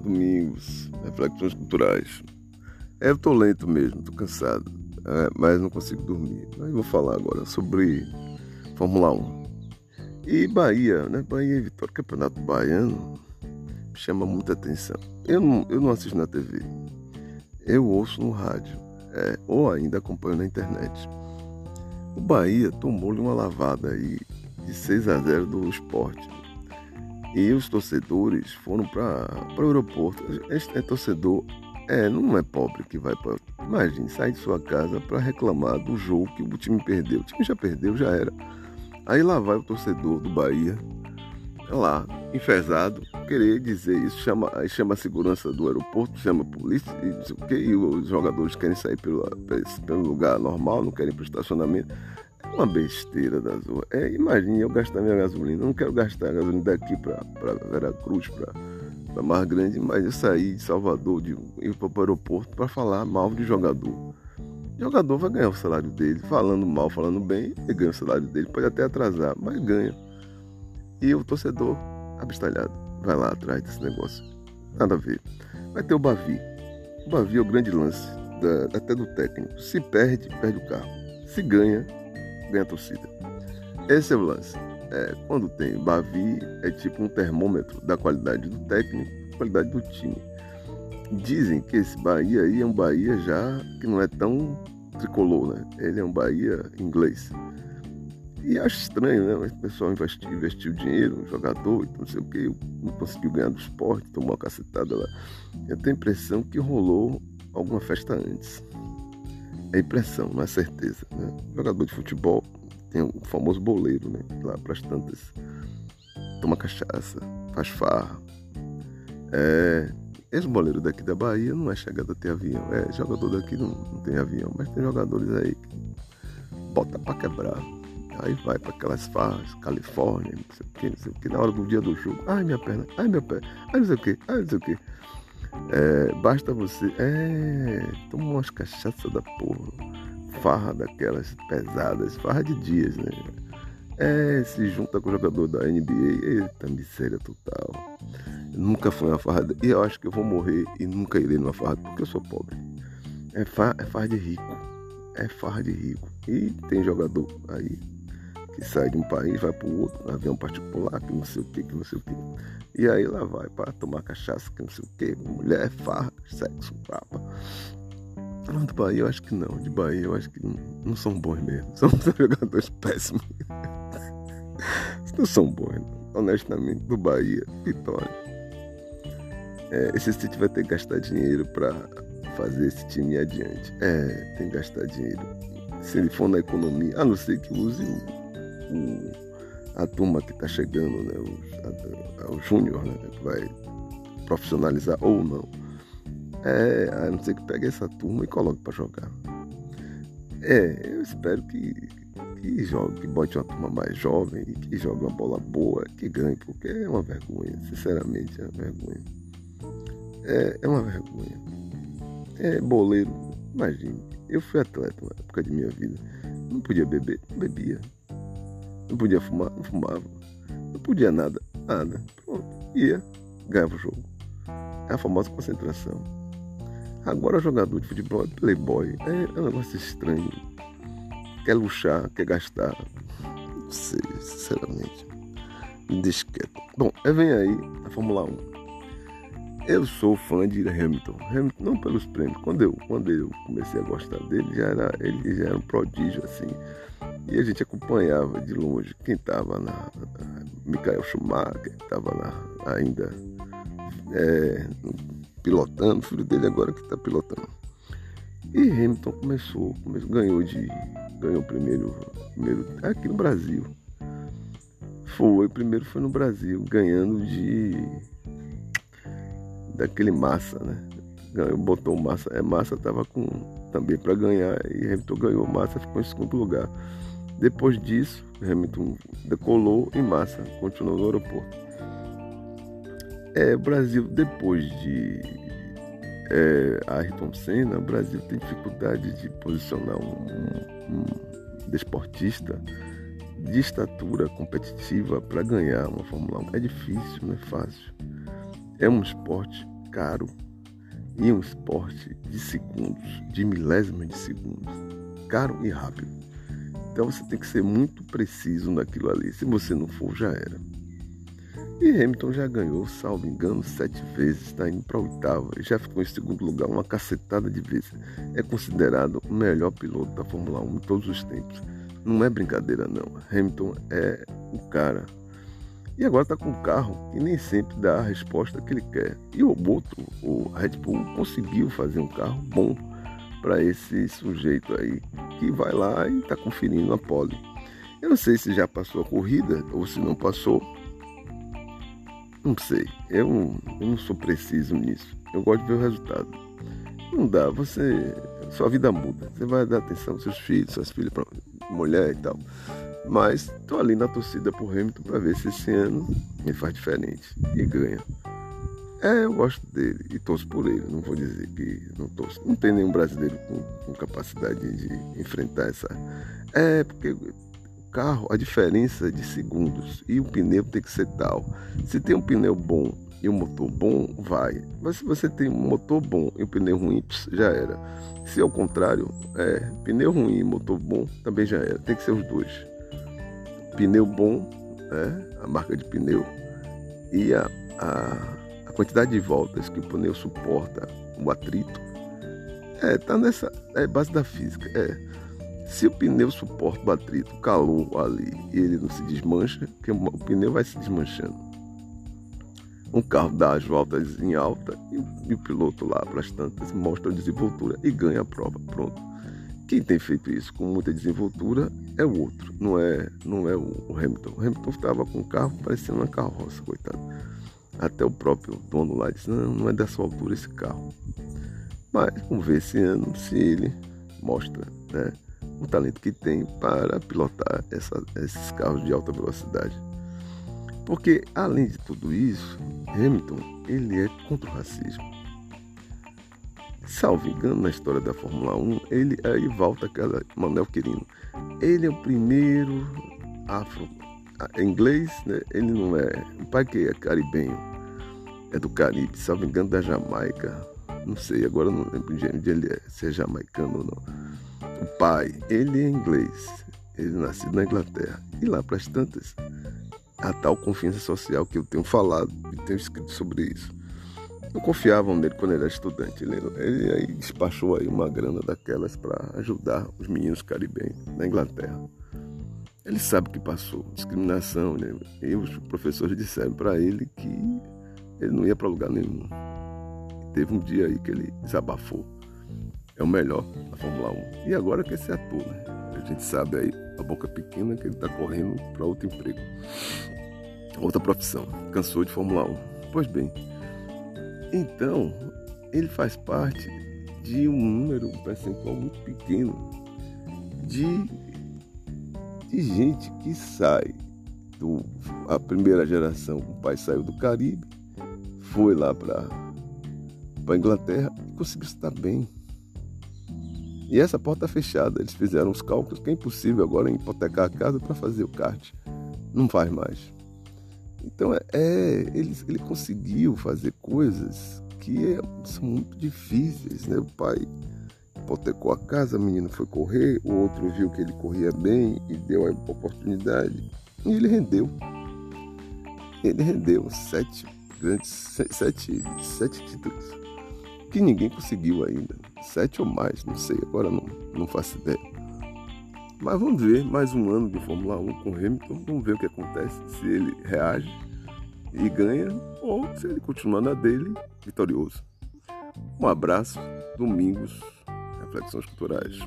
Domingos, reflexões culturais. É, eu tô lento mesmo, tô cansado, é, mas não consigo dormir. Mas vou falar agora sobre Fórmula 1. E Bahia, né? Bahia e Vitória, Campeonato Baiano, chama muita atenção. Eu não, eu não assisto na TV, eu ouço no rádio, é, ou ainda acompanho na internet. O Bahia tomou-lhe uma lavada aí de 6 a 0 do esporte e os torcedores foram para o aeroporto. Este é torcedor, é, não é pobre que vai para. Imagine, sai de sua casa para reclamar do jogo que o time perdeu. O time já perdeu, já era. Aí lá vai o torcedor do Bahia, lá, enfesado, querer dizer isso, chama, aí chama a segurança do aeroporto, chama a polícia e diz o e os jogadores querem sair pelo, pelo lugar normal, não querem para o estacionamento uma besteira da Azul. É, imagine eu gastar minha gasolina. Eu não quero gastar gasolina daqui para Veracruz, para Mar Grande, mas eu saí de Salvador, de ir para o aeroporto para falar mal de jogador. O jogador vai ganhar o salário dele, falando mal, falando bem, ele ganha o salário dele, pode até atrasar, mas ganha. E o torcedor, abestalhado, vai lá atrás desse negócio. Nada a ver. Vai ter o Bavi. O Bavi é o grande lance, da, até do técnico. Se perde, perde o carro. Se ganha, ganha torcida. Esse é o lance. É, quando tem Bavi, é tipo um termômetro da qualidade do técnico, qualidade do time. Dizem que esse Bahia aí é um Bahia já que não é tão tricolor, né? Ele é um Bahia inglês. E acho estranho, né? O pessoal investiu, investiu dinheiro no jogador, não sei o que, não conseguiu ganhar do esporte, tomou uma cacetada lá. Eu tenho a impressão que rolou alguma festa antes. É impressão, não é certeza. Né? jogador de futebol tem o famoso boleiro, né? Lá para as tantas. Toma cachaça, faz farra. É, esse boleiro daqui da Bahia não é chegado a ter avião. É, jogador daqui não, não tem avião, mas tem jogadores aí que bota para quebrar. Aí vai para aquelas farras, Califórnia, não sei o que, não sei o que, na hora do dia do jogo. Ai, minha perna, ai, minha perna, ai, não sei o que, ai, não sei o que. É, basta você. É. Toma umas cachaça da porra. Farra daquelas pesadas, farra de dias, né? É, se junta com o jogador da NBA. Eita, miséria total. Nunca foi uma farra. E eu acho que eu vou morrer e nunca irei numa farra porque eu sou pobre. É, farra, é farra de rico. É farra de rico. E tem jogador aí que sai de um país, vai para o outro, avião particular, que não sei o que, que não sei o que. E aí lá vai para tomar cachaça, que não sei o que, mulher, farra, sexo, papa. Não, do Bahia eu acho que não. De Bahia eu acho que não, não são bons mesmo. São jogadores péssimos. não são bons, honestamente. Do Bahia, Vitória. É, esse City vai ter que gastar dinheiro para fazer esse time ir adiante. É, tem que gastar dinheiro. Se ele for na economia, a não ser que use o a turma que está chegando, né, o, o Júnior, né, que vai profissionalizar ou não. É, a não ser que pegue essa turma e coloque para jogar. É, eu espero que, que jogue, que bote uma turma mais jovem e que jogue uma bola boa, que ganhe, porque é uma vergonha, sinceramente é uma vergonha. É, é uma vergonha. É boleiro, imagine, eu fui atleta na época de minha vida, não podia beber, não bebia. Não podia fumar, não fumava. Não podia nada, nada. Pronto, ia, ganhava o jogo. É a famosa concentração. Agora jogador de futebol é playboy. É, é um negócio estranho. Quer luxar, quer gastar. Não sei, sinceramente. Me quieto. Bom, vem aí a Fórmula 1. Eu sou fã de Hamilton. Hamilton não pelos prêmios. Quando eu, quando eu comecei a gostar dele, já era, ele já era um prodígio, assim. E a gente acompanhava de longe quem estava na. Michael Schumacher, estava ainda é, pilotando, o filho dele agora que está pilotando. E Hamilton começou, começou, ganhou de. ganhou primeiro, primeiro aqui no Brasil. Foi, primeiro foi no Brasil, ganhando de. Daquele massa, né? Ganhou, botou massa. É, massa estava com também para ganhar e Hamilton ganhou massa, ficou em segundo lugar. Depois disso, Hamilton decolou em massa, continuou no aeroporto. É, o Brasil, depois de é, Ayrton Senna, o Brasil tem dificuldade de posicionar um, um, um desportista de estatura competitiva para ganhar uma Fórmula 1. É difícil, não é fácil. É um esporte caro e um esporte de segundos, de milésimos de segundos, caro e rápido. Então você tem que ser muito preciso naquilo ali. Se você não for, já era. E Hamilton já ganhou, salvo engano, sete vezes, está indo para oitava, já ficou em segundo lugar uma cacetada de vezes. É considerado o melhor piloto da Fórmula 1 em todos os tempos. Não é brincadeira não. Hamilton é o cara. E agora está com um carro que nem sempre dá a resposta que ele quer. E o outro, o Red Bull, conseguiu fazer um carro bom para esse sujeito aí que vai lá e está conferindo a pole. Eu não sei se já passou a corrida ou se não passou, não sei, eu, eu não sou preciso nisso. Eu gosto de ver o resultado. Não dá, você. Sua vida muda. Você vai dar atenção aos seus filhos, suas filhas, pra mulher e tal. Mas tô ali na torcida pro Hamilton para ver se esse ano ele faz diferente e ganha. É, eu gosto dele e torço por ele. Não vou dizer que não torço. Não tem nenhum brasileiro com, com capacidade de enfrentar essa. É, porque carro, a diferença de segundos e o pneu tem que ser tal. Se tem um pneu bom e um motor bom, vai. Mas se você tem um motor bom e um pneu ruim, já era. Se ao contrário, é, pneu ruim e motor bom, também já era. Tem que ser os dois. Pneu bom, é, a marca de pneu, e a, a, a quantidade de voltas que o pneu suporta, o atrito. É, tá nessa. É base da física. É. Se o pneu suporta o atrito, o calor ali, e ele não se desmancha, que o pneu vai se desmanchando. Um carro dá as voltas em alta e, e o piloto lá para as tantas mostra a desenvoltura e ganha a prova. Pronto. Quem tem feito isso com muita desenvoltura é o outro, não é, não é o Hamilton. O Hamilton estava com o carro parecendo uma carroça, coitado. Até o próprio dono lá disse: não, não é dessa altura esse carro. Mas vamos ver esse ano se ele mostra, né? o talento que tem para pilotar essa, esses carros de alta velocidade. Porque, além de tudo isso, Hamilton ele é contra o racismo. Salvo engano, na história da Fórmula 1, ele aí volta aquela Manuel Quirino. Ele é o primeiro afro inglês, né? Ele não é. O pai que é caribenho, é do Caribe, salvo engano, da Jamaica. Não sei, agora não lembro de onde ele é, se é jamaicano ou não o pai, ele é inglês, ele é nascido na Inglaterra. E lá para as tantas, a tal confiança social que eu tenho falado e tenho escrito sobre isso. Não confiavam nele quando ele era estudante. Ele, ele aí despachou aí uma grana daquelas para ajudar os meninos caribenhos na Inglaterra. Ele sabe o que passou, discriminação, né? E os professores disseram para ele que ele não ia para lugar nenhum. Teve um dia aí que ele desabafou é o melhor da Fórmula 1. E agora que esse ator, né? A gente sabe aí, a boca pequena, que ele está correndo para outro emprego. Outra profissão. Cansou de Fórmula 1. Pois bem, então, ele faz parte de um número, um percentual muito pequeno de, de gente que sai do a primeira geração, o pai saiu do Caribe, foi lá para a Inglaterra e conseguiu estar bem. E essa porta fechada, eles fizeram os cálculos que é impossível agora hipotecar a casa para fazer o kart. Não faz mais. Então é, é ele, ele conseguiu fazer coisas que é, são muito difíceis, né? O pai hipotecou a casa, a menina foi correr, o outro viu que ele corria bem e deu a oportunidade. E ele rendeu. Ele rendeu sete grandes, sete, sete títulos que ninguém conseguiu ainda. Sete ou mais, não sei, agora não, não faço ideia. Mas vamos ver mais um ano de Fórmula 1 com Hamilton, vamos ver o que acontece, se ele reage e ganha ou se ele continua na dele vitorioso. Um abraço, domingos, reflexões culturais.